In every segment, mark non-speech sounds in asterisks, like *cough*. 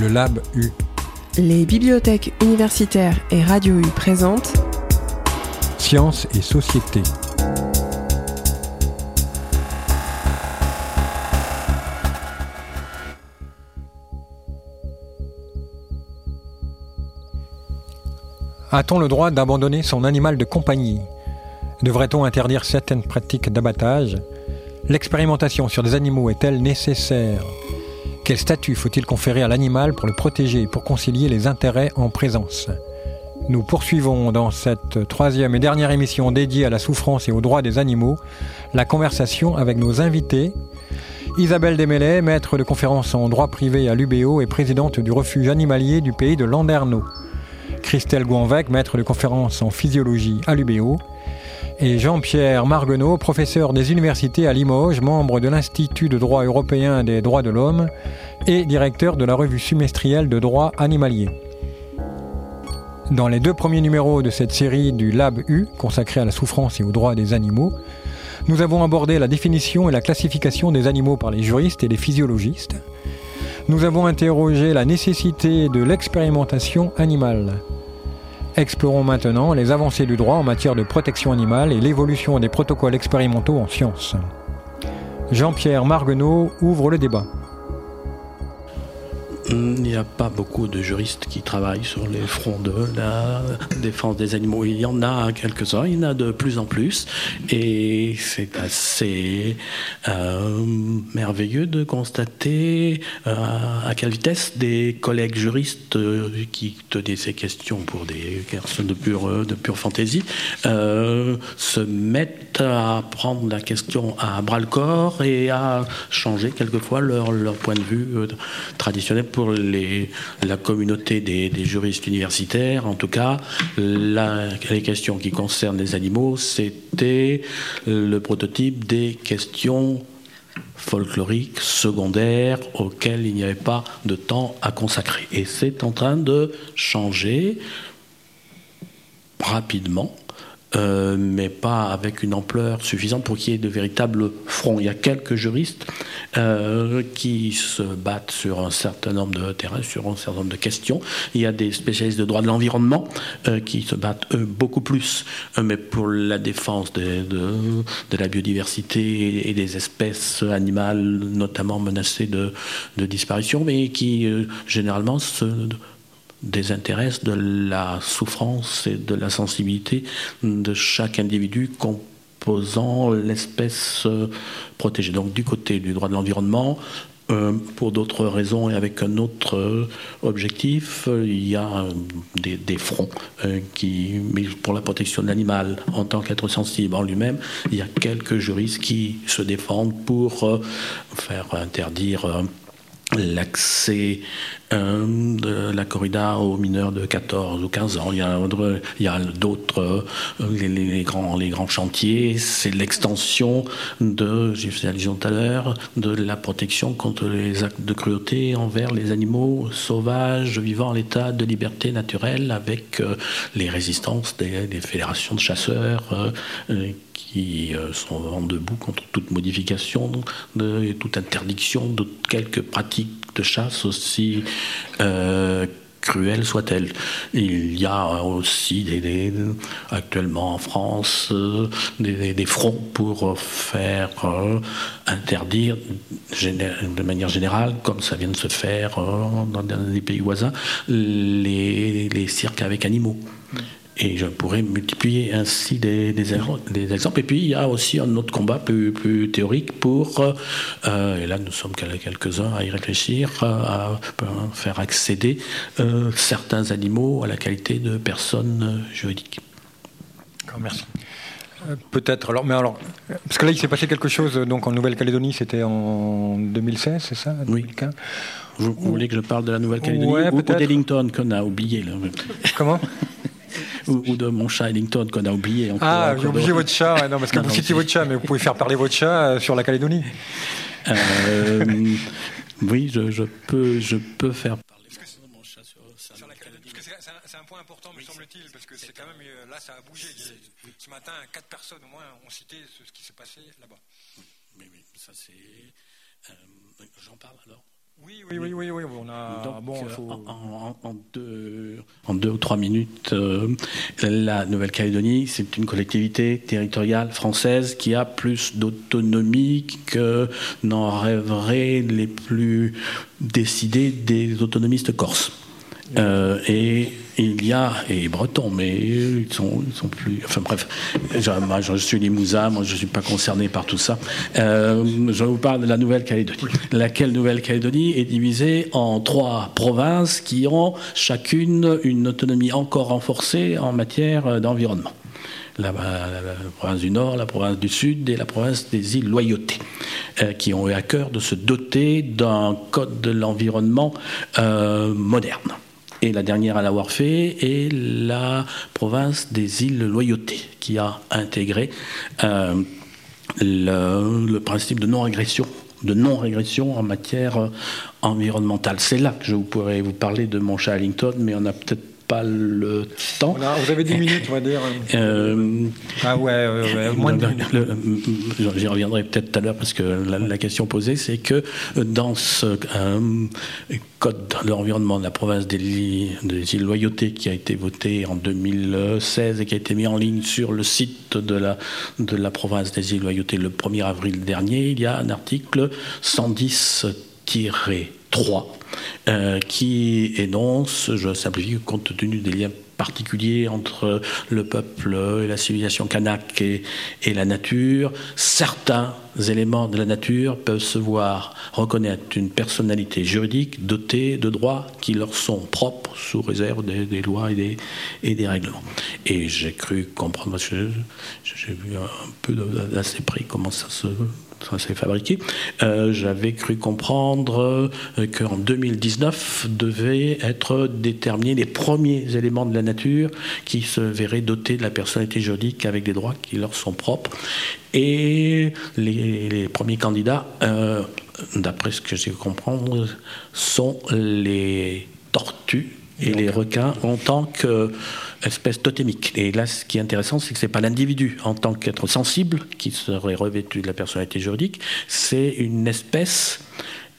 le Lab U. Les bibliothèques universitaires et Radio U présentent Sciences et société. A-t-on le droit d'abandonner son animal de compagnie? Devrait-on interdire certaines pratiques d'abattage? L'expérimentation sur des animaux est-elle nécessaire? Quel statut faut-il conférer à l'animal pour le protéger et pour concilier les intérêts en présence? Nous poursuivons dans cette troisième et dernière émission dédiée à la souffrance et aux droits des animaux la conversation avec nos invités. Isabelle Desmêlés, maître de conférence en droit privé à l'UBO et présidente du refuge animalier du pays de Landerneau. Christelle Gouanvec, maître de conférence en physiologie à l'UBO, et Jean-Pierre Marguenot, professeur des universités à Limoges, membre de l'Institut de droit européen des droits de l'homme et directeur de la revue semestrielle de droit animalier. Dans les deux premiers numéros de cette série du Lab U, consacré à la souffrance et aux droits des animaux, nous avons abordé la définition et la classification des animaux par les juristes et les physiologistes. Nous avons interrogé la nécessité de l'expérimentation animale. Explorons maintenant les avancées du droit en matière de protection animale et l'évolution des protocoles expérimentaux en sciences. Jean-Pierre Marguenot ouvre le débat. Il n'y a pas beaucoup de juristes qui travaillent sur les fronts de la défense des animaux. Il y en a quelques-uns, il y en a de plus en plus. Et c'est assez euh, merveilleux de constater euh, à quelle vitesse des collègues juristes euh, qui tenaient ces questions pour des personnes de pure, de pure fantaisie se mettent à prendre la question à bras le corps et à changer quelquefois leur, leur point de vue traditionnel pour les, la communauté des, juristes universitaires, en tout cas, les questions qui concernent les animaux, c'était le prototype des questions folkloriques, secondaires, auxquelles il n'y avait pas de temps à consacrer. Et c'est en train de changer rapidement euh, mais pas avec une ampleur suffisante pour qu'il y ait de véritables fronts. Il y a quelques juristes euh, qui se battent sur un certain nombre de terrains, sur un certain nombre de questions. Il y a des spécialistes de droit de l'environnement euh, qui se battent beaucoup plus, mais pour la défense de, la biodiversité et des espèces animales, notamment menacées de, de disparition, mais qui généralement se désintéresse de la souffrance et de la sensibilité de chaque individu composant l'espèce euh, protégée. Donc du côté du droit de l'environnement, euh, pour d'autres raisons et avec un autre euh, objectif, il y a des, fronts qui, mais pour la protection de l'animal en tant qu'être sensible en lui-même, il y a quelques juristes qui se défendent pour faire interdire l'accès euh, de la corrida aux mineurs de 14 ou 15 ans. Il y a, d'autres, euh, les, grands, les grands chantiers, c'est l'extension de, j'ai fait allusion tout à l'heure, de la protection contre les actes de cruauté envers les animaux sauvages vivant en l'état de liberté naturelle avec euh, les résistances des, fédérations de chasseurs qui sont vraiment debout contre toute modification de, toute interdiction de quelques pratiques de chasse aussi euh, cruelles soient-elles. Il y a aussi actuellement en France euh, des, fronts pour faire interdire de manière générale, comme ça vient de se faire dans des pays voisins, les cirques avec animaux. Et je pourrais multiplier ainsi des, des, exemples. Et puis il y a aussi un autre combat plus, plus théorique pour, euh, et là nous sommes quelques-uns à y réfléchir, à, faire accéder euh, certains animaux à la qualité de personnes juridiques. Merci. Euh, peut-être. Alors, mais alors, parce que là, il s'est passé quelque chose. Donc, en Nouvelle-Calédonie, c'était en 2016, c'est ça Oui. Vous, voulez que je parle de la Nouvelle-Calédonie ouais, ou, d'Ellington qu'on a oublié là. Comment? *laughs* ou, de mon chat Ellington qu'on a oublié. Ah, j'ai oublié votre chat. non, parce que *laughs* vous citez votre chat, mais vous pouvez faire parler votre chat euh, sur la Calédonie. Euh, oui, je, je, peux, je peux faire parler mon chat sur, sur, la Calédonie. C'est un, point important, me semble-t-il, parce que c'est quand même euh, là, ça a bougé. Ce matin, quatre personnes au moins ont cité ce, qui s'est passé là-bas. Oui, oui, ça c'est. J'en parle alors. Oui, oui, oui, oui, on a. Donc, bon, euh, faut- en, en- en deux, en deux ou trois minutes, euh, la Nouvelle-Calédonie, c'est une collectivité territoriale française qui a plus d'autonomie que n'en rêveraient les plus décidés des autonomistes corses. Euh, et il y a, et bretons, mais ils sont, sont plus. Enfin bref, je, moi, je suis limousin, moi je ne suis pas concerné par tout ça. Euh, je vous parle de la Nouvelle-Calédonie. Laquelle Nouvelle-Calédonie est divisée en trois provinces qui ont chacune une autonomie encore renforcée en matière d'environnement. La, province du Nord, la province du Sud et la province des îles Loyauté, euh, qui ont eu à cœur de se doter d'un code de l'environnement moderne. Et la dernière à l'avoir fait est la province des îles Loyauté, qui a intégré euh, le, principe de non-régression de non-régression en matière euh, environnementale. C'est là que je pourrais vous parler de mon chat Ellington, mais on n'a peut-être pas le temps. vous avez 10 minutes, on va dire. Euh, Ah ouais, moins de le- 10 minutes. le- le- J'y reviendrai peut-être tout à l'heure parce que la, la question posée, c'est que dans ce euh, code de l'environnement de la province des, îles- des îles Loyauté qui a été voté en 2016 et qui a été mis en ligne sur le site de la, de la province des îles Loyauté le 1er avril dernier, il y a un article 110-3 euh, qui énonce, je simplifie, compte tenu des liens particuliers entre le peuple et la civilisation kanak et, la nature, certains éléments de la nature peuvent se voir reconnaître une personnalité juridique dotée de droits qui leur sont propres sous réserve des, lois et des, et des règlements. Et j'ai cru comprendre, j'ai vu un peu d'assez près comment ça se ça s'est fabriqué. Euh, J'avais cru comprendre euh, qu'en 2019 devaient être déterminés les premiers éléments de la nature qui se verraient dotés de la personnalité juridique avec des droits qui leur sont propres. Et les, premiers candidats, euh, d'après ce que j'ai comprendre, sont les tortues et les requins en tant qu'espèce totémique. Et là, ce qui est intéressant, c'est que ce n'est pas l'individu en tant qu'être sensible qui serait revêtu de la personnalité juridique, c'est une espèce,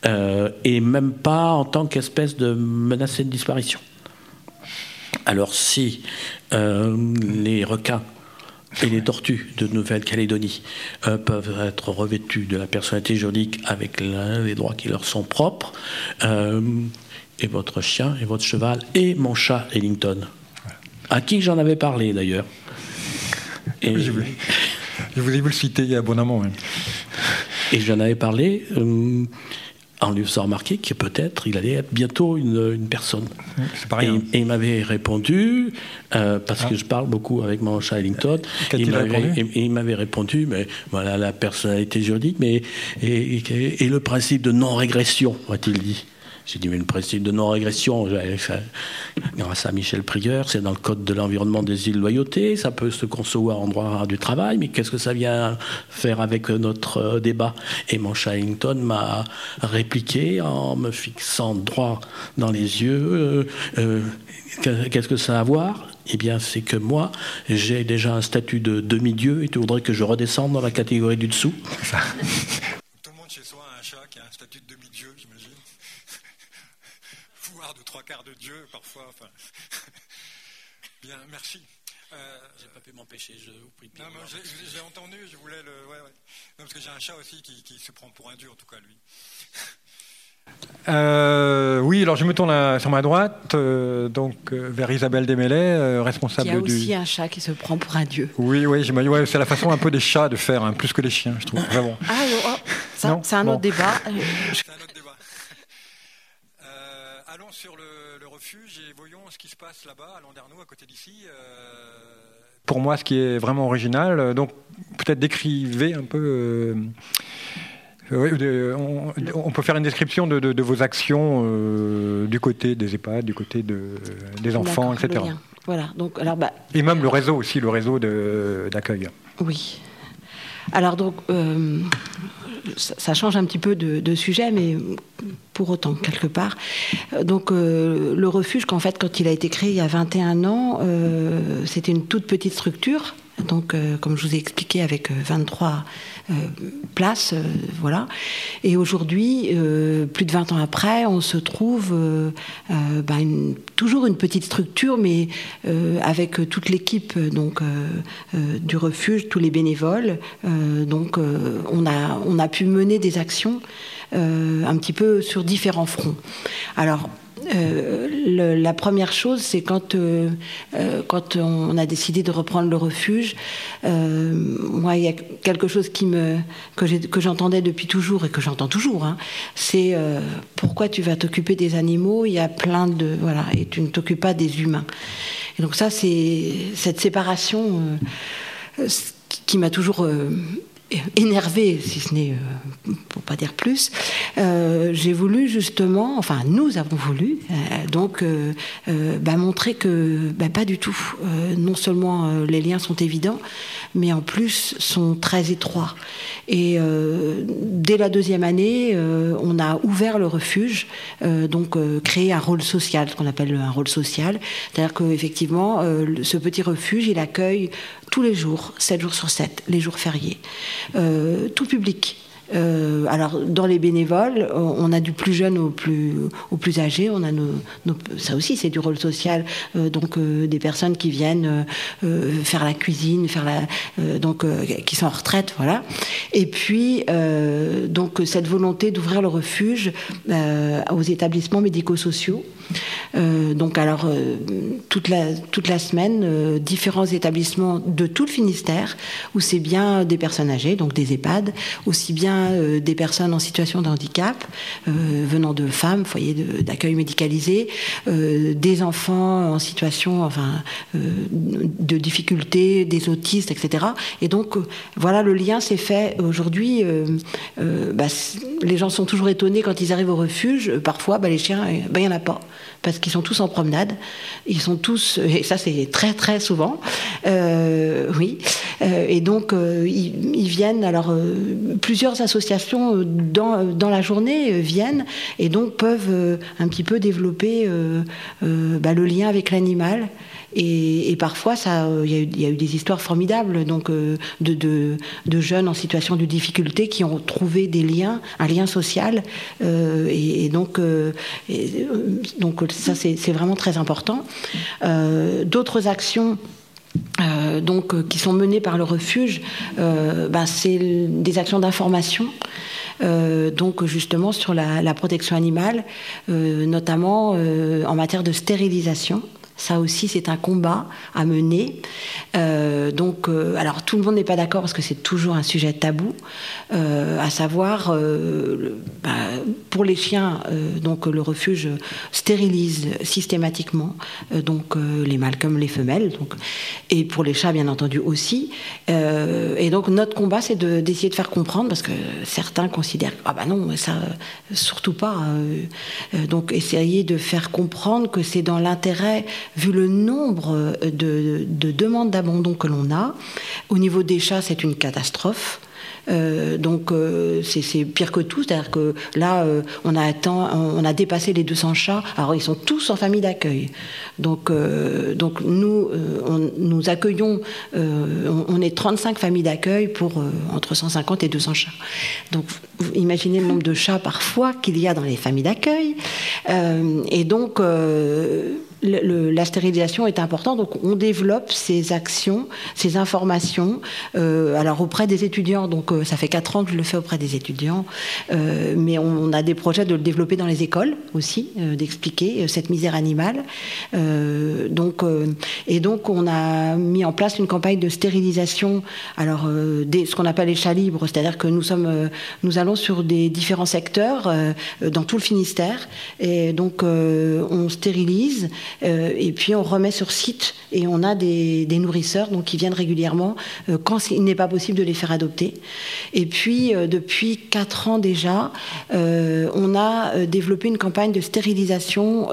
euh, et même pas en tant qu'espèce de menacée de disparition. Alors si euh, les requins et les tortues de Nouvelle-Calédonie euh, peuvent être revêtus de la personnalité juridique avec l'un des droits qui leur sont propres, euh, et votre chien et votre cheval et mon chat Ellington, à qui j'en avais parlé d'ailleurs. *laughs* Et, Je voulais- je vous ai vu le citer abondamment. ouais. et j'en avais parlé euh, en lui faisant remarquer que peut-être il allait être bientôt une, une personne. C'est pas Et, il m'avait répondu, euh, parce que je parle beaucoup avec mon chat Ellington, il m'avait- répondu et- et il m'avait répondu, mais voilà la personnalité juridique, mais et le principe de non-régression, a-t-il dit. J'ai dit, mais le principe de non-régression, grâce à Michel Prieur, c'est dans le Code de l'environnement des îles Loyauté, ça peut se concevoir en droit du travail, mais qu'est-ce que ça vient faire avec notre euh, débat? Et mon chat Ellington m'a répliqué en me fixant droit dans les yeux, euh, euh, que- qu'est-ce que ça a à voir? Eh bien, c'est que moi, j'ai déjà un statut de demi-dieu et tu voudrais que je redescende dans la catégorie du dessous? Tout le monde chez soi a un chat qui a un statut de demi-dieu, trois quarts de dieu, parfois. Enfin. *laughs* Bien, merci. Euh, J'ai pas pu m'empêcher, je vous prie. non, mais j'ai- entendu, je voulais le. Ouais, ouais. Non, parce que j'ai un chat aussi qui, qui se prend pour un dieu, en tout cas, lui. *laughs* Euh, oui, alors je me tourne à- sur ma droite, euh, donc euh, vers Isabelle Desmêlés, euh, Il y responsable a du. aussi un chat qui se prend pour un dieu. Oui, oui. Ouais, c'est la façon un peu des chats de faire, hein, plus que les chiens, je trouve. Vraiment. Ah, oh, oh, ça, Non, c'est un bon. autre débat. C'est un autre débat. Euh, allons sur le, le refuge et voyons ce qui se passe là-bas, à Landerneau, à côté d'ici. Euh, Pour moi, ce qui est vraiment original, euh, donc peut-être décrivez un peu. euh, oui, on, on peut faire une description de, de- de vos actions euh, du côté des EHPAD, du côté de, des enfants, etc. Voilà, donc, alors, bah, Et même le réseau aussi, le réseau de- d'accueil. Oui. Alors donc, euh, ça, change un petit peu de, sujet, mais pour autant, quelque part. Euh, Donc, euh, le refuge, qu'en fait, quand il a été créé il y a 21 ans, c'était une toute petite structure. Donc comme je vous ai expliqué avec 23 places, voilà. Et aujourd'hui, plus de 20 ans après, on se trouve ben, toujours une petite structure, mais avec toute l'équipe donc du refuge, tous les bénévoles. donc on a on a pu mener des actions un petit peu sur différents fronts. Alors euh, la première chose, c'est quand, euh, euh, quand on a décidé de reprendre le refuge, moi, il y a quelque chose que j'entendais depuis toujours et que j'entends toujours, hein, c'est pourquoi tu vas t'occuper des animaux, il y a plein de... Voilà, et tu ne t'occupes pas des humains. Et donc ça, c'est cette séparation qui m'a toujours énervé, si ce n'est euh, pour pas dire plus, euh, j'ai voulu justement, enfin nous avons voulu, euh, donc bah, montrer que bah, pas du tout. non seulement les liens sont évidents, mais en plus sont très étroits. Et dès la deuxième année, on a ouvert le refuge, donc créé un rôle social, ce qu'on appelle un rôle social, c'est-à-dire qu'effectivement, ce petit refuge, il accueille tous les jours, 7 jours sur 7, les jours fériés, euh, tout public. Euh, alors, dans les bénévoles, on a du plus jeune au plus, au plus âgé. On a nos, ça aussi, c'est du rôle social. Euh, donc, des personnes qui viennent faire la cuisine, faire la, donc, qui sont en retraite, voilà. Et puis, donc, cette volonté d'ouvrir le refuge aux établissements médico-sociaux. Euh, donc alors euh, toute la toute la semaine, euh, différents établissements de tout le Finistère où c'est bien des personnes âgées, donc des EHPAD, aussi bien des personnes en situation de handicap venant de femmes, foyers d'accueil médicalisé, des enfants en situation enfin de difficultés, des autistes, etc. Et donc voilà le lien s'est fait aujourd'hui. Bah, les gens sont toujours étonnés quand ils arrivent au refuge. Parfois, bah, les chiens, bah, il n'y en a pas parce qu'ils sont tous en promenade. Ils sont tous, et ça c'est très très souvent, euh, oui. Euh, et donc euh, ils, viennent, alors plusieurs associations dans, dans, la journée viennent et donc peuvent un petit peu développer bah, le lien avec l'animal. Et, parfois, il y, a eu des histoires formidables donc, euh, de, jeunes en situation de difficulté qui ont trouvé des liens, un lien social. Euh, et, donc, euh, donc, ça, c'est vraiment très important. D'autres actions. Donc, qui sont menées par le refuge, ben, c'est des actions d'information. sur la protection animale, notamment en matière de stérilisation. Ça aussi, c'est un combat à mener. Euh, donc, euh, alors tout le monde n'est pas d'accord parce que c'est toujours un sujet tabou, euh, à savoir bah, pour les chiens, donc le refuge stérilise systématiquement donc les mâles comme les femelles, donc et pour les chats bien entendu aussi. et donc notre combat, c'est d'essayer de, faire comprendre parce que certains considèrent ah bah non ça surtout pas. donc essayer de faire comprendre que c'est dans l'intérêt vu le nombre de, demandes d'abandon que l'on a. Au niveau des chats, c'est une catastrophe. Euh, donc euh, c'est pire que tout, c'est-à-dire que là euh, on a atteint, on a dépassé les 200 chats. Alors ils sont tous en famille d'accueil. Donc donc nous nous accueillons, on, est 35 familles d'accueil pour entre 150 et 200 chats. Donc imaginez le nombre de chats parfois qu'il y a dans les familles d'accueil. et donc la stérilisation est importante, donc on développe ces actions, ces informations, euh, alors auprès des étudiants. Donc euh, ça fait quatre ans que je le fais auprès des étudiants, euh, mais on, a des projets de le développer dans les écoles aussi, d'expliquer cette misère animale. donc et donc on a mis en place une campagne de stérilisation, alors des, ce qu'on appelle les chats libres, c'est-à-dire que nous sommes, nous allons sur des différents secteurs dans tout le Finistère, et donc on stérilise. Euh, et puis on remet sur site et on a des, nourrisseurs donc, qui viennent régulièrement euh, quand il n'est pas possible de les faire adopter. Et puis euh, depuis 4 ans déjà, on a développé une campagne de stérilisation.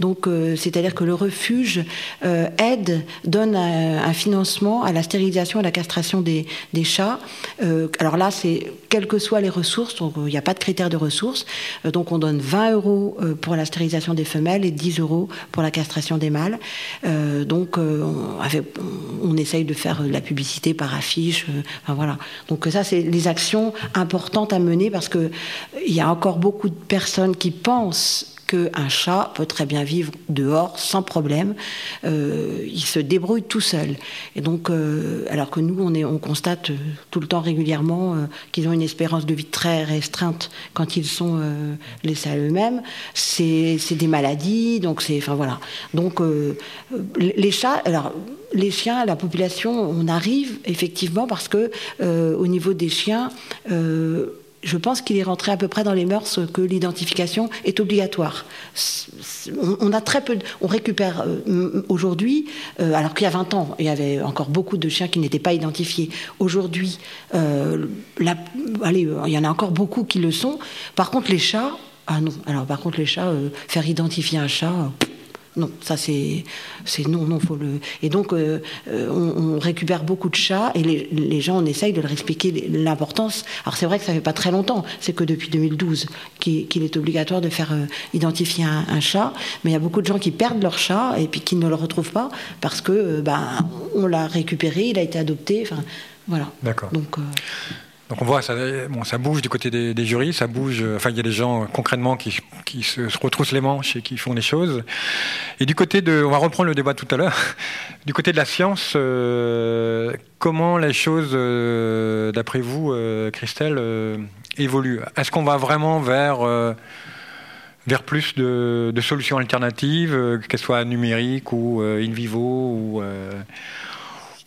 donc c'est-à-dire que le refuge aide, donne un, financement à la stérilisation et à la castration des, des chats. alors là, c'est quelles que soient les ressources, donc il n'y a pas de critère de ressources. donc on donne 20 euros pour la stérilisation des femelles et 10 euros pour la castration des mâles. donc, on, on, essaye de faire de la publicité par affiche. enfin, voilà. Donc, ça, c'est les actions importantes à mener parce qu'il y a encore beaucoup de personnes qui pensent qu'un chat peut très bien vivre dehors sans problème. Euh, il se débrouille tout seul. Et donc, euh, alors que nous, on, est, on constate euh, tout le temps régulièrement qu'ils ont une espérance de vie très restreinte quand ils sont laissés à eux-mêmes. C'est des maladies, donc c'est, enfin voilà. Donc les chats, alors les chiens, la population, on arrive effectivement parce que au niveau des chiens je pense qu'il est rentré à peu près dans les mœurs que l'identification est obligatoire. On, a très peu, on récupère euh, aujourd'hui, euh, alors qu'il y a 20 ans, il y avait encore beaucoup de chiens qui n'étaient pas identifiés. Aujourd'hui, euh, il y en a encore beaucoup qui le sont. Par contre, les chats, ah non. Alors par contre, les chats, faire identifier un chat. Non, ça c'est, non, non, faut le. Et donc euh, euh, on, récupère beaucoup de chats et les, gens on essaye de leur expliquer l'importance. Alors c'est vrai que ça fait pas très longtemps, c'est que depuis 2012 qu'il, est obligatoire de faire euh, identifier un, chat, mais il y a beaucoup de gens qui perdent leur chat et puis qui ne le retrouvent pas parce que ben on l'a récupéré, il a été adopté, enfin voilà. D'accord. Donc donc on voit, ça, bouge du côté des, jurys, ça bouge. Enfin, il y a des gens concrètement qui, se, retroussent les manches et qui font des choses. Et du côté de, on va reprendre le débat tout à l'heure. *laughs* Du côté de la science, euh, comment les choses, euh, d'après vous, euh, Christelle, évoluent? Est-ce qu'on va vraiment vers plus de, solutions alternatives, qu'elles soient numériques ou in vivo, ou,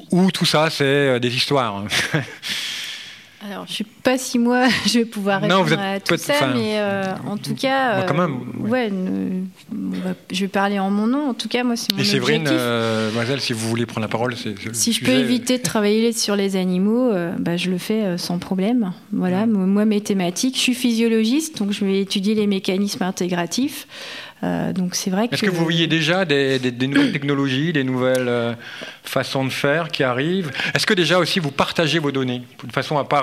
ou tout ça, c'est des histoires *laughs* Alors, je ne sais pas si moi *laughs* je vais pouvoir répondre à tout ça, mais euh, en tout cas, quand même, euh, ouais, je vais parler en mon nom. En tout cas, moi, c'est mon Et Séverine, euh, mademoiselle, si vous voulez prendre la parole, c'est. Si je peux éviter de travailler sur les animaux, bah, je le fais sans problème. Voilà, moi, mes thématiques, je suis physiologiste, donc je vais étudier les mécanismes intégratifs. Donc c'est vrai que. Est-ce que vous voyez déjà des, nouvelles *coughs* technologies, des nouvelles façons de faire qui arrivent? Est-ce que déjà aussi vous partagez vos données de façon à pas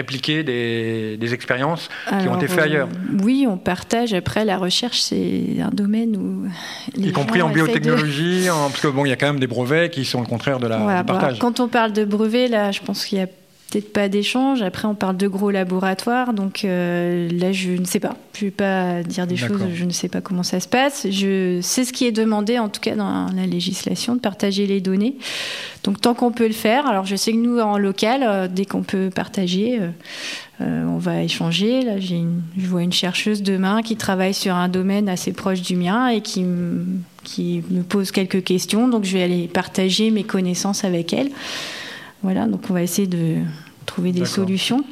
répliquer des, expériences qui ont été faites ailleurs euh, Oui, on partage. Après, la recherche, c'est un domaine où. y compris en biotechnologie, parce que bon, il y a quand même des brevets qui sont le contraire de la du partage. quand on parle de brevets, là, je pense qu'il y a peut-être pas d'échange. Après, on parle de gros laboratoires, donc euh, là, je ne sais pas. Je ne vais pas dire des choses, je ne sais pas comment ça se passe. Je sais ce qui est demandé, en tout cas dans la législation, de partager les données. Donc, tant qu'on peut le faire. Alors, je sais que nous, en local, euh, dès qu'on peut partager, euh, on va échanger. Là, j'ai je vois une chercheuse demain qui travaille sur un domaine assez proche du mien et qui, qui me pose quelques questions. Donc, je vais aller partager mes connaissances avec elle. Voilà, donc on va essayer de trouver des solutions.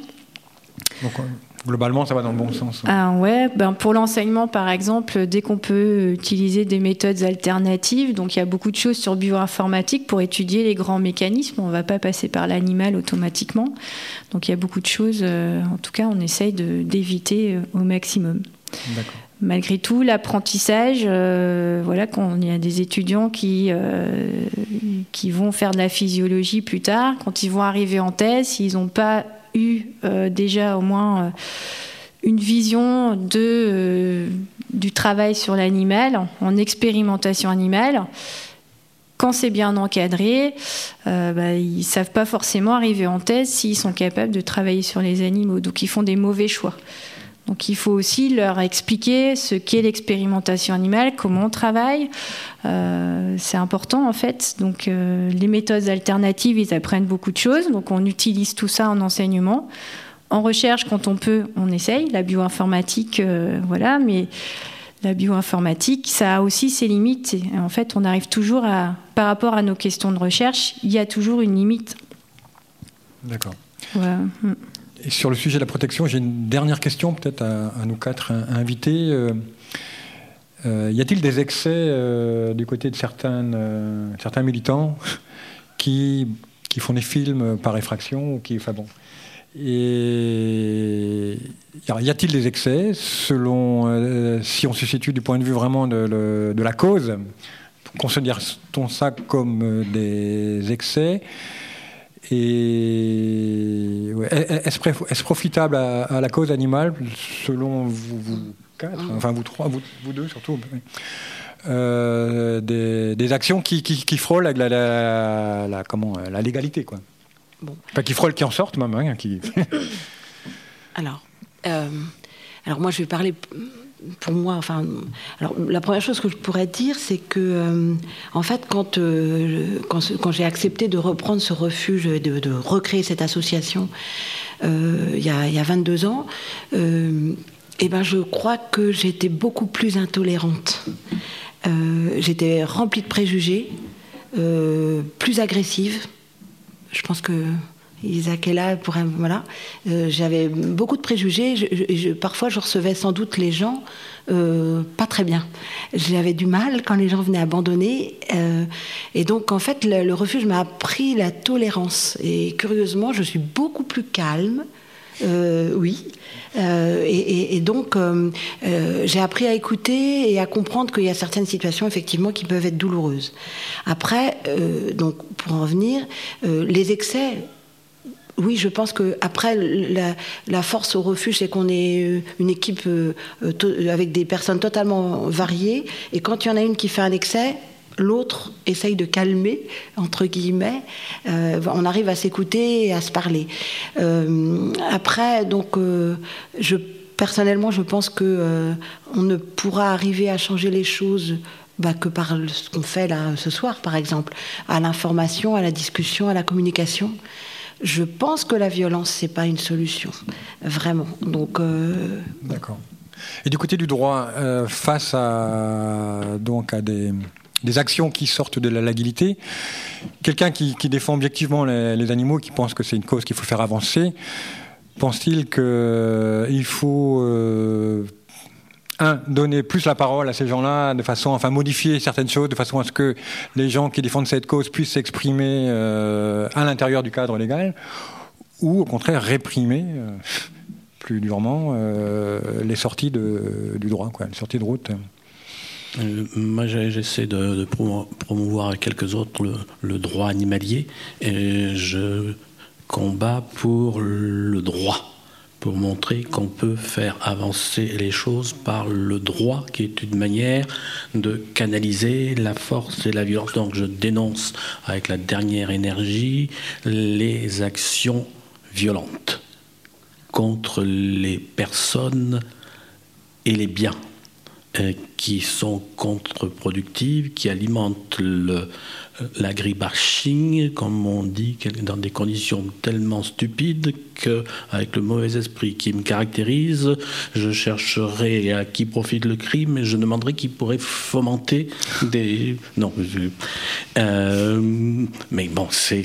Donc, euh, globalement, ça va dans le bon sens. Ah ouais, ben pour l'enseignement, par exemple, dès qu'on peut utiliser des méthodes alternatives, donc il y a beaucoup de choses sur bioinformatique pour étudier les grands mécanismes. On ne va pas passer par l'animal automatiquement. Donc il y a beaucoup de choses. Euh, en tout cas, on essaye d'éviter euh, au maximum. D'accord malgré tout, l'apprentissage, euh, voilà, quand il y a des étudiants qui, euh, qui vont faire de la physiologie plus tard, quand ils vont arriver en thèse, s'ils n'ont pas eu euh, déjà au moins une vision de, du travail sur l'animal, en expérimentation animale, quand c'est bien encadré, bah, ils ne savent pas forcément arriver en thèse s'ils sont capables de travailler sur les animaux. Donc ils font des mauvais choix. Donc il faut aussi leur expliquer ce qu'est l'expérimentation animale, comment on travaille. Euh, c'est important en fait. Donc euh, les méthodes alternatives, ils apprennent beaucoup de choses. Donc on utilise tout ça en enseignement. En recherche, quand on peut, on essaye. La bioinformatique, euh, voilà, mais la bioinformatique, ça a aussi ses limites. en fait, on arrive toujours à, par rapport à nos questions de recherche, il y a toujours une limite. D'accord. Mm. Sur le sujet de la protection, j'ai une dernière question peut-être à, nous quatre invités. Euh, euh, y a-t-il des excès euh, du côté de certains, certains militants *laughs* qui, qui font des films par effraction ou qui, enfin bon, et y a-t-il des excès selon si on se situe du point de vue vraiment de, de la cause Considère-t-on ça comme des excès? Et est-ce profitable à, la cause animale, selon vous, quatre, enfin vous trois, vous, deux surtout des, actions qui, qui, frôlent avec la, comment, la légalité. Quoi. Bon. Enfin, qui frôlent, qui en sortent même. Hein, qui... *coughs* alors, alors, moi, je vais parler pour moi, enfin, alors la première chose que je pourrais dire, c'est que, euh, en fait, quand, euh, quand, j'ai accepté de reprendre ce refuge et de, recréer cette association euh, il, y a, il, y a, 22 ans, eh ben, je crois que j'étais beaucoup plus intolérante. j'étais remplie de préjugés, plus agressive. Je pense que Isaac est là pour voilà. Euh, j'avais beaucoup de préjugés. Parfois, je recevais sans doute les gens euh, pas très bien. J'avais du mal quand les gens venaient abandonner. Euh, et donc, en fait, le, refuge m'a appris la tolérance. Et curieusement, je suis beaucoup plus calme. oui. Et, et, donc, j'ai appris à écouter et à comprendre qu'il y a certaines situations, effectivement, qui peuvent être douloureuses. Après, donc, pour en venir, les excès, oui, je pense que après la, force au refuge, c'est qu'on est euh, une équipe euh, euh, avec des personnes totalement variées, et quand il y en a une qui fait un excès, l'autre essaye de calmer, entre guillemets. on arrive à s'écouter et à se parler. après, donc, je, personnellement, je pense que on ne pourra arriver à changer les choses bah, que par ce qu'on fait là ce soir, par exemple, à l'information, à la discussion, à la communication. Je pense que la violence, c'est pas une solution, vraiment. Donc. Euh, D'accord. Et du côté du droit, euh, face à donc à des, actions qui sortent de la légalité, quelqu'un qui, défend objectivement les, animaux, qui pense que c'est une cause qu'il faut faire avancer, pense-t-il qu'il faut euh, un, donner plus la parole à ces gens-là, de façon, enfin, modifier certaines choses, de façon à ce que les gens qui défendent cette cause puissent s'exprimer euh, à l'intérieur du cadre légal, ou au contraire réprimer euh, plus durement euh, les sorties de, du droit, quoi, les sorties de route. moi, j'essaie de, promouvoir avec quelques autres le, le, droit animalier et je combats pour le droit pour montrer qu'on peut faire avancer les choses par le droit, qui est une manière de canaliser la force et la violence. Donc je dénonce avec la dernière énergie les actions violentes contre les personnes et les biens euh, qui sont contre-productives, qui alimentent le, l'agribashing, comme on dit, dans des conditions tellement stupides que, avec le mauvais esprit qui me caractérise, je chercherai à qui profite le crime et je demanderai qui pourrait fomenter des. *laughs* Non. Euh, mais bon, c'est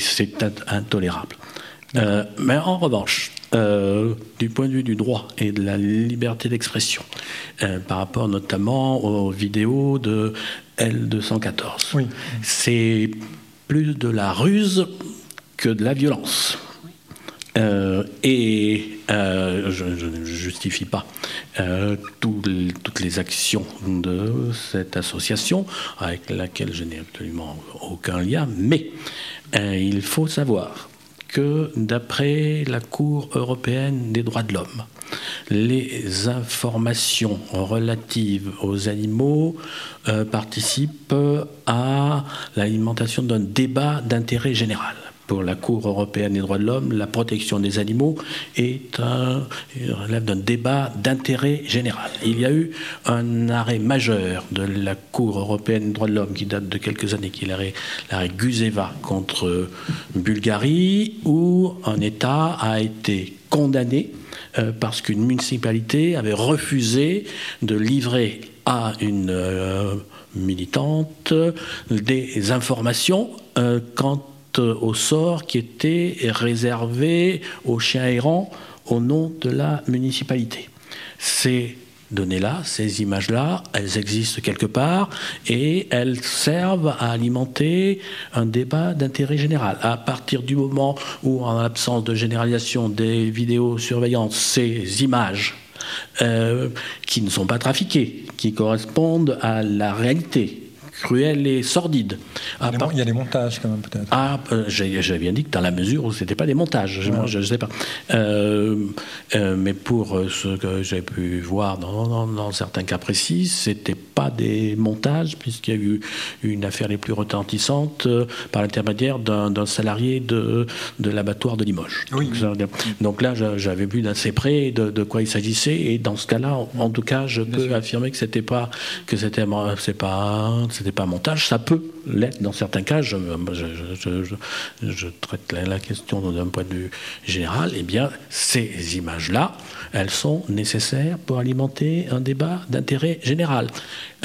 intolérable. Euh, mais en revanche, euh, du point de vue du droit et de la liberté d'expression, par rapport notamment aux vidéos de L214. C'est plus de la ruse que de la violence. Euh, et euh, je, ne justifie pas euh, toutes les actions de cette association, avec laquelle je n'ai absolument aucun lien, mais il faut savoir que d'après la Cour européenne des droits de l'homme, les informations relatives aux animaux euh, participent à l'alimentation d'un débat d'intérêt général. Pour la Cour européenne des droits de l'homme, la protection des animaux est un, relève d'un débat d'intérêt général. Il y a eu un arrêt majeur de la Cour européenne des droits de l'homme qui date de quelques années, qui est l'arrêt, l'arrêt Guzeva contre Bulgarie, où un État a été condamné euh, parce qu'une municipalité avait refusé de livrer à une euh, militante des informations euh, quant au sort qui était réservé aux chiens errants au nom de la municipalité. C'est données-là, ces images-là, elles existent quelque part et elles servent à alimenter un débat d'intérêt général. À partir du moment où, en l'absence de généralisation des vidéosurveillances, ces images euh, qui ne sont pas trafiquées, qui correspondent à la réalité, cruel et sordide. Il y, a des montages quand même peut-être. Ah, euh, j'ai bien dit que dans la mesure où ce n'était pas des montages, je ne sais pas. Euh, euh, mais pour ce que j'ai pu voir dans, dans, certains cas précis, c'était pas des montages puisqu'il y a eu une affaire les plus retentissantes par l'intermédiaire d'un salarié de, de l'abattoir de Limoges. Oui. Donc, là, j'avais vu d'assez près de, de, quoi il s'agissait et dans ce cas-là, en, tout cas, je peux affirmer que c'était pas que c'était c'est pas c'était pas montage. Ça peut l'être dans certains cas. Je, je, traite la, question d'un point de vue général. Eh bien, ces images-là, elles sont nécessaires pour alimenter un débat d'intérêt général.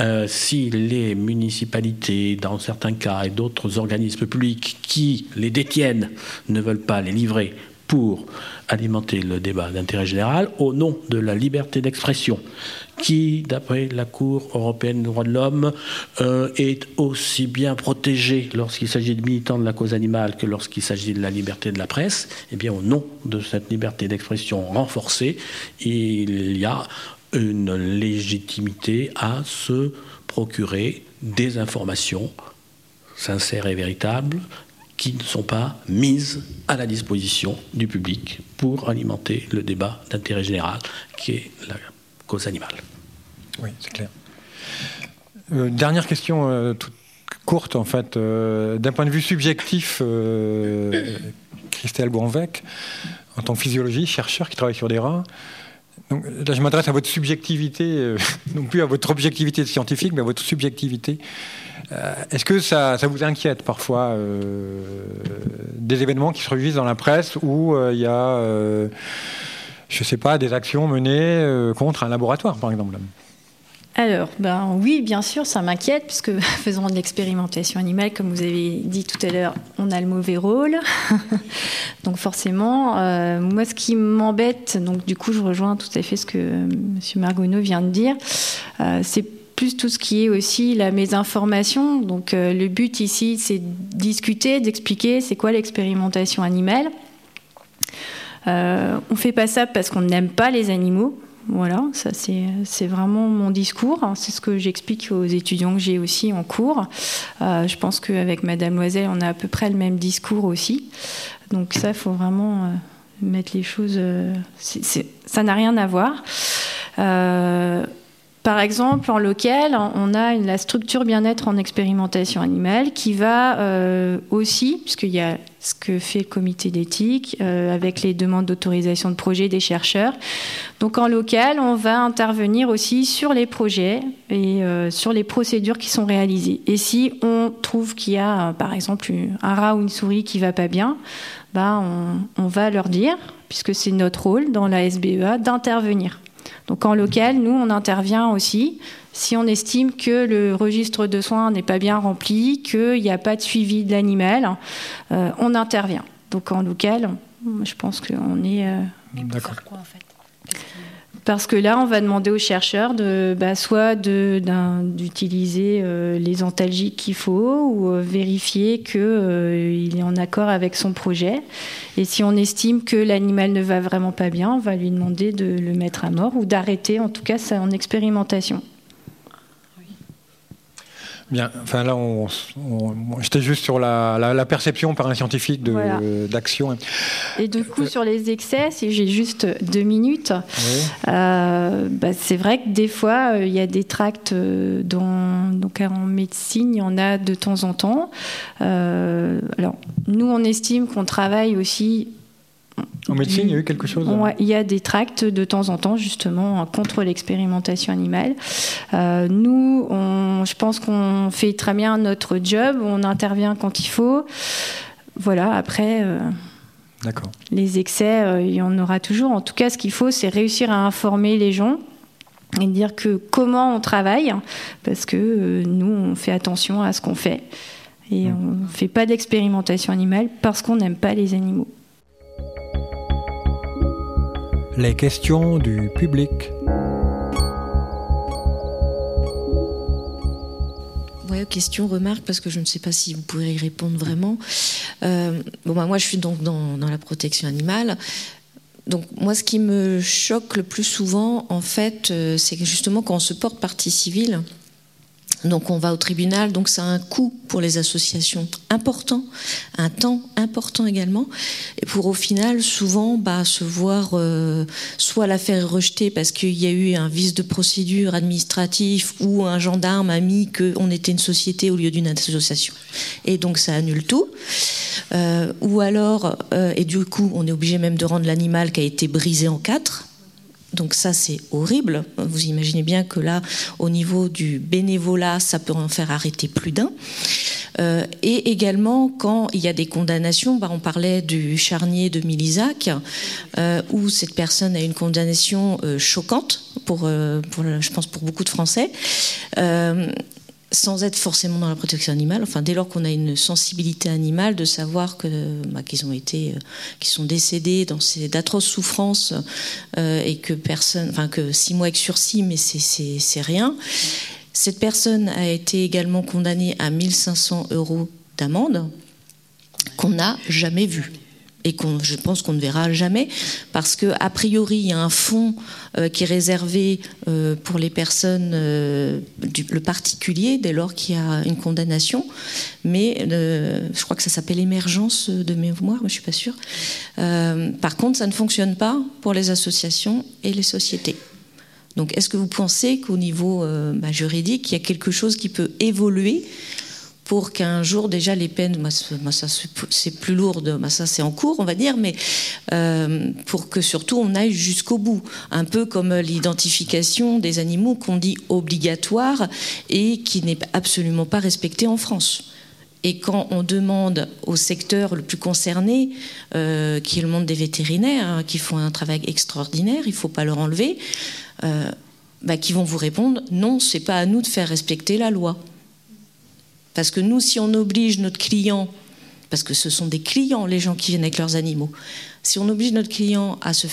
Euh, si les municipalités, dans certains cas, et d'autres organismes publics qui les détiennent ne veulent pas les livrer pour alimenter le débat d'intérêt général au nom de la liberté d'expression, qui, d'après la Cour européenne des droits de l'homme, euh, est aussi bien protégée lorsqu'il s'agit de militants de la cause animale que lorsqu'il s'agit de la liberté de la presse. Eh bien, au nom de cette liberté d'expression renforcée, il y a une légitimité à se procurer des informations sincères et véritables qui ne sont pas mises à la disposition du public pour alimenter le débat d'intérêt général qui est la cause animale. Oui, c'est clair. Euh, dernière question euh, toute courte en fait. Euh, d'un point de vue subjectif, Christelle Bourvec, en tant que physiologiste, chercheur qui travaille sur des rats, là, je m'adresse à votre subjectivité, *laughs* non plus à votre objectivité scientifique, mais à votre subjectivité. Euh, est-ce que ça, vous inquiète parfois euh, des événements qui se produisent dans la presse où euh, il y a, je ne sais pas, des actions menées contre un laboratoire, par exemple? Alors, ben oui, bien sûr, ça m'inquiète, puisque *laughs* faisant de l'expérimentation animale, comme vous avez dit tout à l'heure, on a le mauvais rôle. *laughs* donc forcément, moi, ce qui m'embête, donc du coup, je rejoins tout à fait ce que M. Margonneau vient de dire, c'est plus tout ce qui est aussi la mésinformation. Donc euh, le but ici, c'est de discuter, d'expliquer c'est quoi l'expérimentation animale. Euh, on fait pas ça parce qu'on n'aime pas les animaux. Voilà, ça c'est vraiment mon discours. C'est ce que j'explique aux étudiants que j'ai aussi en cours. Euh, je pense qu'avec Madame on a à peu près le même discours aussi. Donc ça, il faut vraiment euh, mettre les choses. ça n'a rien à voir. Par exemple, en local, on a la structure bien-être en expérimentation animale qui va euh, aussi, puisqu'il y a ce que fait le comité d'éthique euh, avec les demandes d'autorisation de projet des chercheurs. Donc en local, on va intervenir aussi sur les projets et euh, sur les procédures qui sont réalisées. Et si on trouve qu'il y a, par exemple, un rat ou une souris qui va pas bien, bah on va leur dire, puisque c'est notre rôle dans la SBEA, d'intervenir. Donc en local, nous, on intervient aussi si on estime que le registre de soins n'est pas bien rempli, qu'il n'y a pas de suivi de l'animal, euh, on intervient. Donc en local, je pense qu'on est... Euh, D'accord. en fait? Parce que là, on va demander aux chercheurs de, bah, soit d'utiliser euh, les antalgiques qu'il faut ou euh, vérifier qu'il euh, est en accord avec son projet. Et si on estime que l'animal ne va vraiment pas bien, on va lui demander de le mettre à mort ou d'arrêter en tout cas en expérimentation. Bien, enfin là, on, j'étais juste sur la, perception par un scientifique d'action. Et du coup, sur les excès, si j'ai juste deux minutes, euh, bah, c'est vrai que des fois, euh, il y a des tracts euh, dans, donc en médecine, il y en a de temps en temps. alors, nous, on estime qu'on travaille aussi en médecine, il y a eu quelque chose Il y a des tracts de temps en temps, justement, contre l'expérimentation animale. Euh, nous, je pense qu'on fait très bien notre job, on intervient quand il faut. Voilà, après. Euh, les excès, euh, il y en aura toujours. En tout cas, ce qu'il faut, c'est réussir à informer les gens et dire que comment on travaille, parce que nous, on fait attention à ce qu'on fait. Et mmh. on ne fait pas d'expérimentation animale parce qu'on n'aime pas les animaux. Les questions du public. Ouais, question, remarque, parce que je ne sais pas si vous pourrez y répondre vraiment. Euh, bah, moi, je suis donc dans, la protection animale. Donc moi, ce qui me choque le plus souvent, en fait, euh, c'est justement quand on se porte partie civile, Donc on va au tribunal, donc ça a un coût pour les associations important, un temps important également, et pour au final souvent bah, se voir euh, soit l'affaire rejetée parce qu'il y a eu un vice de procédure administratif ou un gendarme a mis qu'on était une société au lieu d'une association, et donc ça annule tout. Euh, ou alors, euh, et du coup on est obligé même de rendre l'animal qui a été brisé en quatre donc ça, c'est horrible. Vous imaginez bien que là, au niveau du bénévolat, ça peut en faire arrêter plus d'un. Euh, et également, quand il y a des condamnations, bah, on parlait du charnier de Milisac, euh, où cette personne a une condamnation euh, choquante, pour, je pense pour beaucoup de Français sans être forcément dans la protection animale, enfin dès lors qu'on a une sensibilité animale, de savoir que bah, qu'ils ont été, euh, qu'ils sont décédés dans ces d'atroces souffrances euh, et que personne, enfin que six mois avec sursis, mais c'est rien. Cette personne a été également condamnée à 1500 euros d'amende qu'on n'a jamais vue et qu'on, je pense qu'on ne verra jamais, parce que a priori il y a un fonds euh, qui est réservé euh, pour les personnes, euh, le particulier, dès lors qu'il y a une condamnation, mais je crois que ça s'appelle émergence de mémoire, mais je suis pas sûre. par contre, ça ne fonctionne pas pour les associations et les sociétés. Donc, est-ce que vous pensez qu'au niveau bah, juridique, il y a quelque chose qui peut évoluer pour qu'un jour déjà les peines, moi, ça c'est plus lourd, ça c'est en cours on va dire, mais euh, pour que surtout on aille jusqu'au bout, un peu comme l'identification des animaux qu'on dit obligatoire et qui n'est absolument pas respectée en France. Et quand on demande au secteur le plus concerné, euh, qui est le monde des vétérinaires, hein, qui font un travail extraordinaire, il ne faut pas leur enlever, euh, bah, qui vont vous répondre non, c'est pas à nous de faire respecter la loi. Parce que nous, si on oblige notre client, parce que ce sont des clients, les gens qui viennent avec leurs animaux, si on oblige notre client à, se,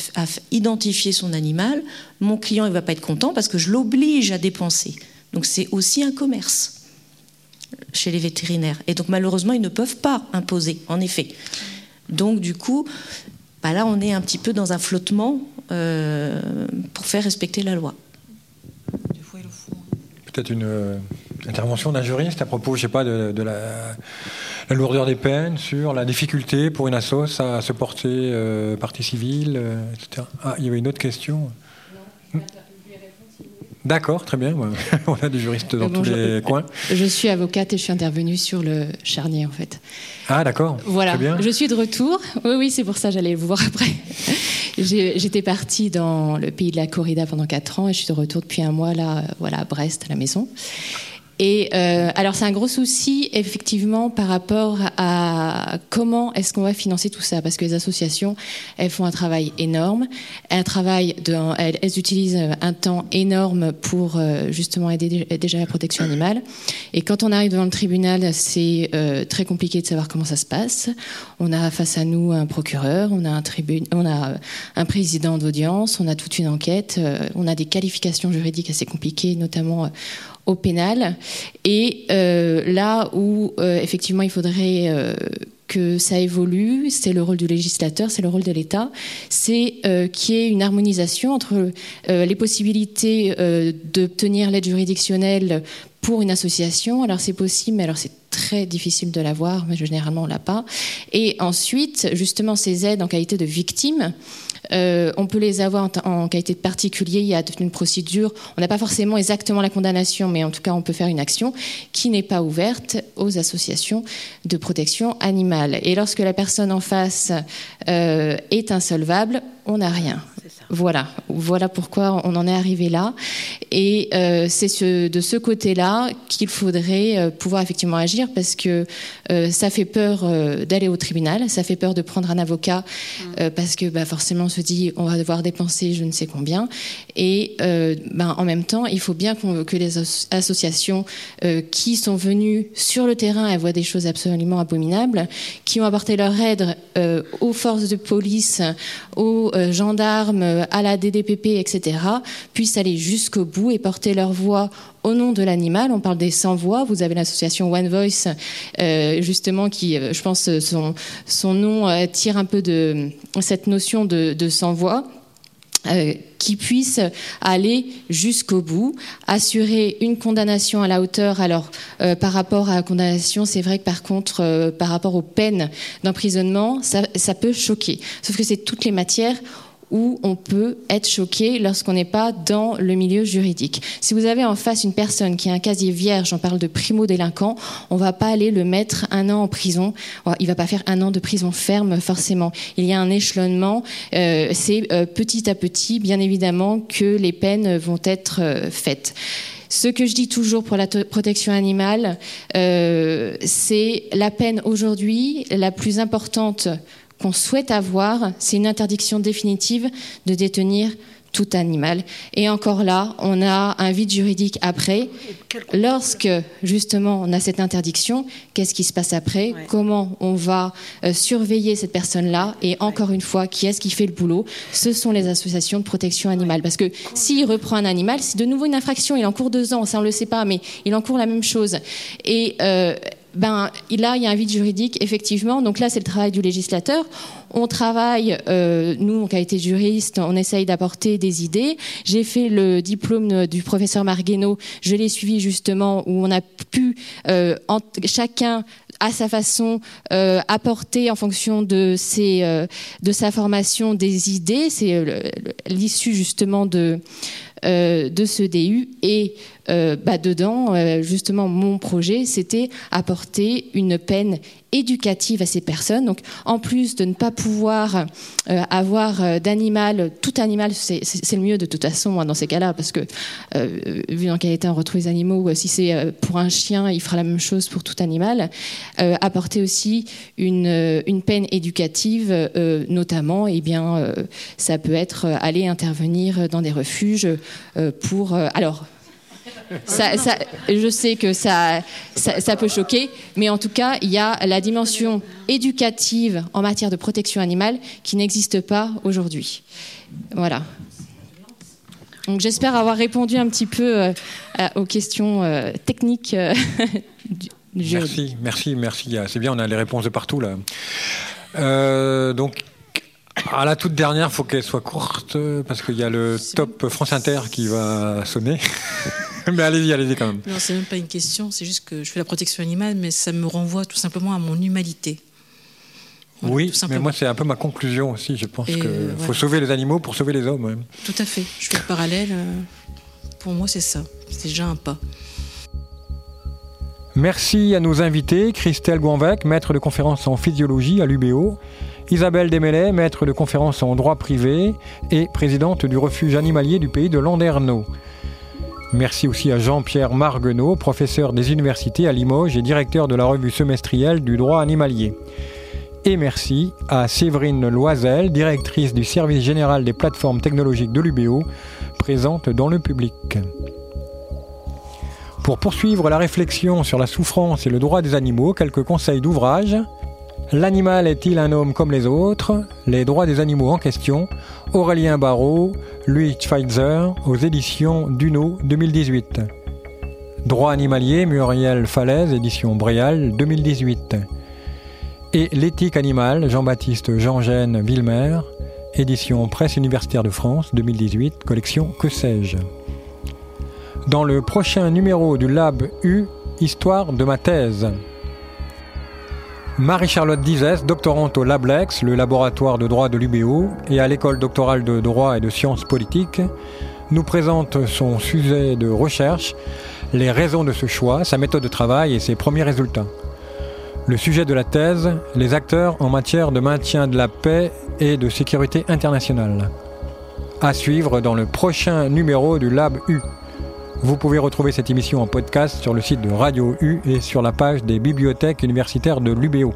identifier son animal, mon client ne va pas être content parce que je l'oblige à dépenser. Donc c'est aussi un commerce chez les vétérinaires. Et donc malheureusement, ils ne peuvent pas imposer, en effet. Donc du coup, bah là, on est un petit peu dans un flottement euh, pour faire respecter la loi. Peut-être une euh, intervention d'un juriste à propos, je sais pas, de, la, lourdeur des peines, sur la difficulté pour une assoce à se porter euh, partie civile, euh, etc. Ah, il y avait une autre question. D'accord, très bien. *laughs* On a des juristes dans tous les coins. Je suis avocate et je suis intervenue sur le charnier, en fait. Ah, d'accord. Voilà. bien. Je suis de retour. Oui, oui, c'est pour ça j'allais vous voir après. *laughs* J'étais partie dans le pays de la corrida pendant 4 ans et je suis de retour depuis un mois là, voilà, à Brest, à la maison. Et euh, alors c'est un gros souci effectivement par rapport à comment est-ce qu'on va financer tout ça parce que les associations elles font un travail énorme, un travail de, elles, utilisent un temps énorme pour euh, justement aider déjà la protection animale. Et quand on arrive devant le tribunal, c'est euh, très compliqué de savoir comment ça se passe. On a face à nous un procureur, on a un tribune, on a un président d'audience, on a toute une enquête, on a des qualifications juridiques assez compliquées, notamment au pénal. Et euh, là où euh, effectivement il faudrait euh, que ça évolue, c'est le rôle du législateur, c'est le rôle de l'État, c'est qu'il y ait une harmonisation entre les possibilités d'obtenir l'aide juridictionnelle pour une association. Alors c'est possible, mais alors c'est très difficile de l'avoir, mais généralement on l'a pas. Et ensuite, justement, ces aides en qualité de victime. Euh, on peut les avoir en, qualité de particulier. Il y a une procédure. On n'a pas forcément exactement la condamnation, mais en tout cas, on peut faire une action qui n'est pas ouverte aux associations de protection animale. Et lorsque la personne en face euh, est insolvable, on n'a rien. Voilà, voilà pourquoi on en est arrivé là. Et euh, c'est de ce côté-là qu'il faudrait euh, pouvoir effectivement agir parce que euh, ça fait peur d'aller au tribunal, ça fait peur de prendre un avocat mm. parce que bah, forcément on se dit on va devoir dépenser je ne sais combien. Et ben, en même temps, il faut bien que les associations qui sont venues sur le terrain, elles voient des choses absolument abominables, qui ont apporté leur aide aux forces de police, aux gendarmes, à la DDPP, etc., puissent aller jusqu'au bout et porter leur voix au nom de l'animal. On parle des sans-voix. Vous avez l'association One Voice, euh, justement, qui, euh, je pense, son, nom tire un peu de cette notion de, de sans-voix. euh, qui puisse aller jusqu'au bout, assurer une condamnation à la hauteur. Alors, euh, par rapport à la condamnation, c'est vrai que par contre, euh, par rapport aux peines d'emprisonnement, ça peut choquer. Sauf que c'est toutes les matières où on peut être choqué lorsqu'on n'est pas dans le milieu juridique. Si vous avez en face une personne qui a un casier vierge, on parle de primo-délinquant, on va pas aller le mettre un an en prison. Il va pas faire un an de prison ferme forcément. Il y a un échelonnement. Euh, c'est euh, petit à petit, bien évidemment, que les peines vont être euh, faites. Ce que je dis toujours pour la protection animale, c'est la peine aujourd'hui la plus importante qu'on souhaite avoir, c'est une interdiction définitive de détenir tout animal. Et encore là, on a un vide juridique après. Lorsque justement on a cette interdiction, qu'est-ce qui se passe après? Comment on va euh, surveiller cette personne-là? Et encore une fois, qui est-ce qui fait le boulot? Ce sont les associations de protection animale. Parce que s'il reprend un animal, c'est de nouveau une infraction. Il encourt deux ans, ça on le sait pas, mais il encourt la même chose. Et euh, ben, là, il y a un vide juridique, effectivement. Donc là, c'est le travail du législateur. On travaille, euh, nous, en qualité de juriste, on essaye d'apporter des idées. J'ai fait le diplôme du professeur Margueno, je l'ai suivi justement, où on a pu, euh, chacun à sa façon, euh, apporter en fonction de, ses, de sa formation des idées. C'est l'issue justement de, de ce DU. Et euh, bah, dedans, euh, justement, mon projet, c'était apporter une peine éducative à ces personnes. Donc, en plus de ne pas pouvoir euh, avoir d'animal, tout animal, c'est le mieux de toute façon dans ces cas-là, parce que vu dans quel état on retrouve les animaux, si c'est pour un chien, il fera la même chose pour tout animal. apporter aussi une, une peine éducative, notamment, et eh bien, ça peut être aller intervenir dans des refuges pour. alors, ça, ça, je sais que ça, ça, peut choquer, mais en tout cas, il y a la dimension éducative en matière de protection animale qui n'existe pas aujourd'hui. Voilà. Donc j'espère avoir répondu un petit peu euh, aux questions euh, techniques euh, *laughs* du, Merci, merci, merci. C'est bien, on a les réponses de partout là. donc à la toute dernière, il faut qu'elle soit courte parce qu'il y a le top France Inter qui va sonner. *laughs* mais allez-y, allez-y quand même. Non, c'est même pas une question, c'est juste que je fais la protection animale, mais ça me renvoie tout simplement à mon humanité. oui, mais moi c'est un peu ma conclusion aussi. Je pense qu'il faut sauver les animaux pour sauver les hommes. Tout à fait. Je fais le parallèle. Euh, pour moi, c'est ça. C'est déjà un pas. Merci à nos invités, Christelle Gouanvec, maître de conférence en physiologie à l'UBO, Isabelle Desmêlés, maître de conférence en droit privé et présidente du refuge animalier du pays de Landerneau. Merci aussi à Jean-Pierre Marguenot, professeur des universités à Limoges et directeur de la revue semestrielle du droit animalier. Et merci à Séverine Loisel, directrice du service général des plateformes technologiques de l'UBO, présente dans le public. Pour poursuivre la réflexion sur la souffrance et le droit des animaux, quelques conseils d'ouvrage. L'animal est-il un homme comme les autres? Les droits des animaux en question. Aurélien Barrault, Louis Schweitzer, aux éditions Duno 2018. Droit animalier, Muriel Falaise, édition Bréal 2018. Et l'éthique animale, Jean-Baptiste Jean-Gène Villemer, édition Presse universitaire de France 2018, collection Que sais-je. Dans le prochain numéro du Lab U, Histoire de ma thèse. Marie-Charlotte Dizès, doctorante au LabLex, le laboratoire de droit de l'UBO, et à l'école doctorale de droit et de sciences politiques, nous présente son sujet de recherche, les raisons de ce choix, sa méthode de travail et ses premiers résultats. Le sujet de la thèse, les acteurs en matière de maintien de la paix et de sécurité internationale. À suivre dans le prochain numéro du Lab U. Vous pouvez retrouver cette émission en podcast sur le site de Radio U et sur la page des bibliothèques universitaires de l'UBO.